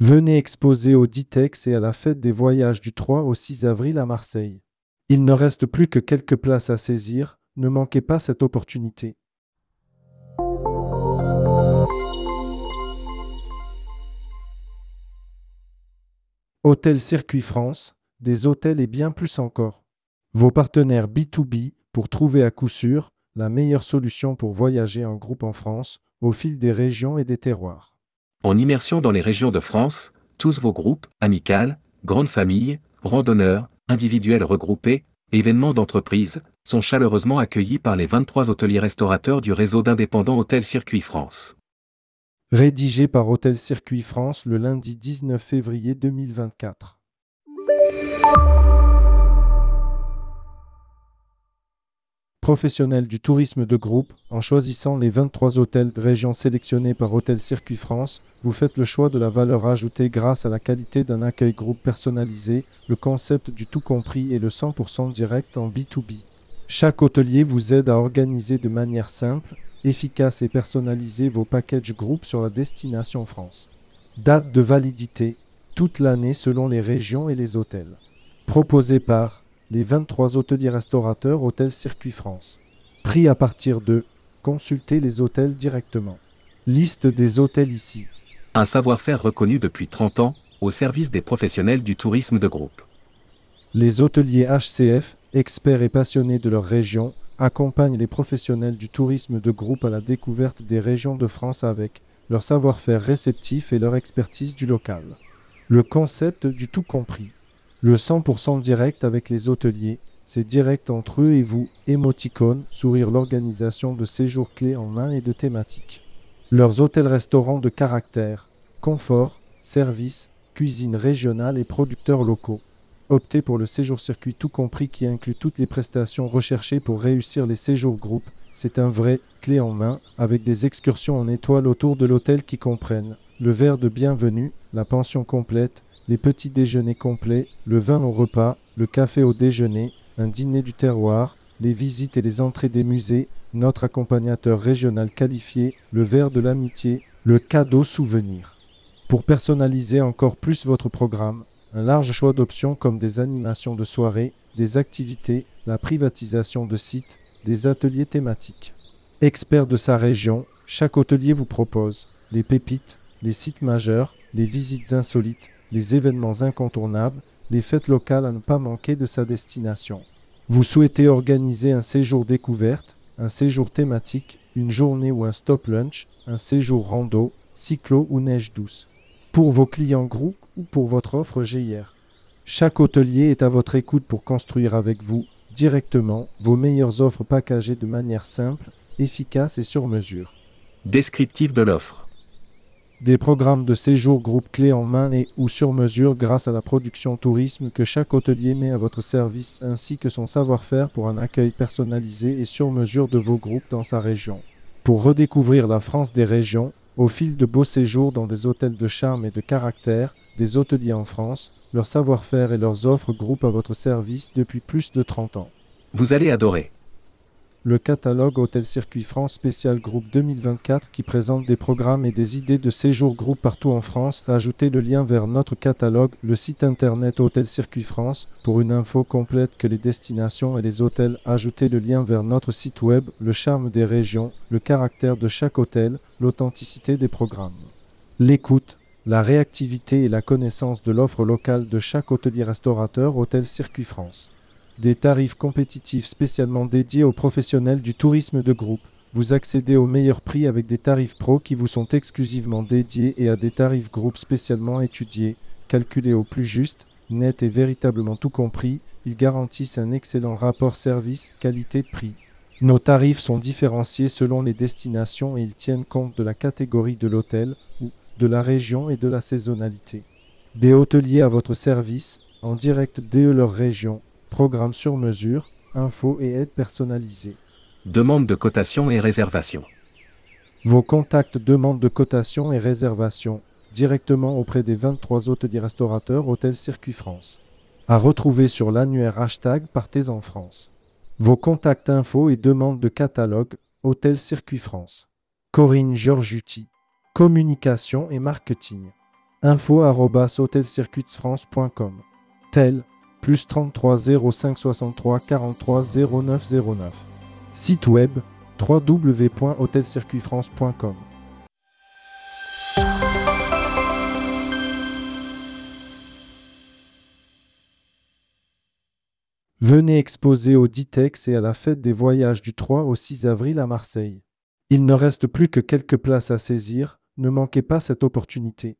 Venez exposer au Ditex et à la fête des voyages du 3 au 6 avril à Marseille. Il ne reste plus que quelques places à saisir, ne manquez pas cette opportunité. Hôtel Circuit France, des hôtels et bien plus encore. Vos partenaires B2B pour trouver à coup sûr la meilleure solution pour voyager en groupe en France, au fil des régions et des terroirs. En immersion dans les régions de France, tous vos groupes, amicales, grandes familles, randonneurs, individuels regroupés, événements d'entreprise, sont chaleureusement accueillis par les 23 hôteliers restaurateurs du réseau d'indépendants Hôtel Circuit France. Rédigé par Hôtel Circuit France le lundi 19 février 2024. Professionnels du tourisme de groupe, en choisissant les 23 hôtels de région sélectionnés par Hôtel Circuit France, vous faites le choix de la valeur ajoutée grâce à la qualité d'un accueil groupe personnalisé, le concept du tout compris et le 100% direct en B2B. Chaque hôtelier vous aide à organiser de manière simple, efficace et personnalisée vos packages groupe sur la destination France. Date de validité, toute l'année selon les régions et les hôtels. Proposé par les 23 hôteliers restaurateurs Hôtel Circuit France. Prix à partir de consultez les hôtels directement. Liste des hôtels ici. Un savoir-faire reconnu depuis 30 ans, au service des professionnels du tourisme de groupe. Les hôteliers HCF, experts et passionnés de leur région, accompagnent les professionnels du tourisme de groupe à la découverte des régions de France avec leur savoir-faire réceptif et leur expertise du local. Le concept du tout compris. Le 100% direct avec les hôteliers, c'est direct entre eux et vous, émoticône, sourire l'organisation de séjours clés en main et de thématiques. Leurs hôtels-restaurants de caractère, confort, service, cuisine régionale et producteurs locaux. Optez pour le séjour circuit tout compris qui inclut toutes les prestations recherchées pour réussir les séjours groupes. C'est un vrai clé en main avec des excursions en étoile autour de l'hôtel qui comprennent le verre de bienvenue, la pension complète, les petits déjeuners complets, le vin au repas, le café au déjeuner, un dîner du terroir, les visites et les entrées des musées, notre accompagnateur régional qualifié, le verre de l'amitié, le cadeau souvenir. Pour personnaliser encore plus votre programme, un large choix d'options comme des animations de soirée, des activités, la privatisation de sites, des ateliers thématiques. Expert de sa région, chaque hôtelier vous propose les pépites, les sites majeurs, les visites insolites, les événements incontournables, les fêtes locales à ne pas manquer de sa destination. Vous souhaitez organiser un séjour découverte, un séjour thématique, une journée ou un stop lunch, un séjour rando, cyclo ou neige douce. Pour vos clients groupes ou pour votre offre GIR. Chaque hôtelier est à votre écoute pour construire avec vous directement vos meilleures offres packagées de manière simple, efficace et sur mesure. Descriptif de l'offre des programmes de séjour groupe clés en main et ou sur mesure grâce à la production tourisme que chaque hôtelier met à votre service ainsi que son savoir-faire pour un accueil personnalisé et sur mesure de vos groupes dans sa région. Pour redécouvrir la France des régions, au fil de beaux séjours dans des hôtels de charme et de caractère, des hôteliers en France, leur savoir-faire et leurs offres groupent à votre service depuis plus de 30 ans. Vous allez adorer le catalogue Hôtel Circuit France spécial groupe 2024 qui présente des programmes et des idées de séjour groupe partout en France. Ajoutez le lien vers notre catalogue, le site internet Hôtel Circuit France pour une info complète que les destinations et les hôtels. Ajoutez le lien vers notre site web, le charme des régions, le caractère de chaque hôtel, l'authenticité des programmes. L'écoute, la réactivité et la connaissance de l'offre locale de chaque hôtelier restaurateur Hôtel Circuit France des tarifs compétitifs spécialement dédiés aux professionnels du tourisme de groupe. Vous accédez aux meilleurs prix avec des tarifs pro qui vous sont exclusivement dédiés et à des tarifs groupes spécialement étudiés, calculés au plus juste, net et véritablement tout compris. Ils garantissent un excellent rapport service qualité-prix. Nos tarifs sont différenciés selon les destinations et ils tiennent compte de la catégorie de l'hôtel ou de la région et de la saisonnalité. Des hôteliers à votre service, en direct dès leur région, Programme sur mesure, infos et aides personnalisées. Demande de cotation et réservation. Vos contacts demande de cotation et réservation directement auprès des 23 hôteliers restaurateurs Hôtel Circuit France. À retrouver sur l'annuaire hashtag Partez en France. Vos contacts infos et demandes de catalogue Hôtel Circuit France. Corinne Giorgiuti. Communication et marketing. info hotelcircuitsfrance.com tel plus 33 05 63 43 09 09 Site web www.hotelcircuitfrance.com Venez exposer au Ditex et à la fête des voyages du 3 au 6 avril à Marseille. Il ne reste plus que quelques places à saisir, ne manquez pas cette opportunité.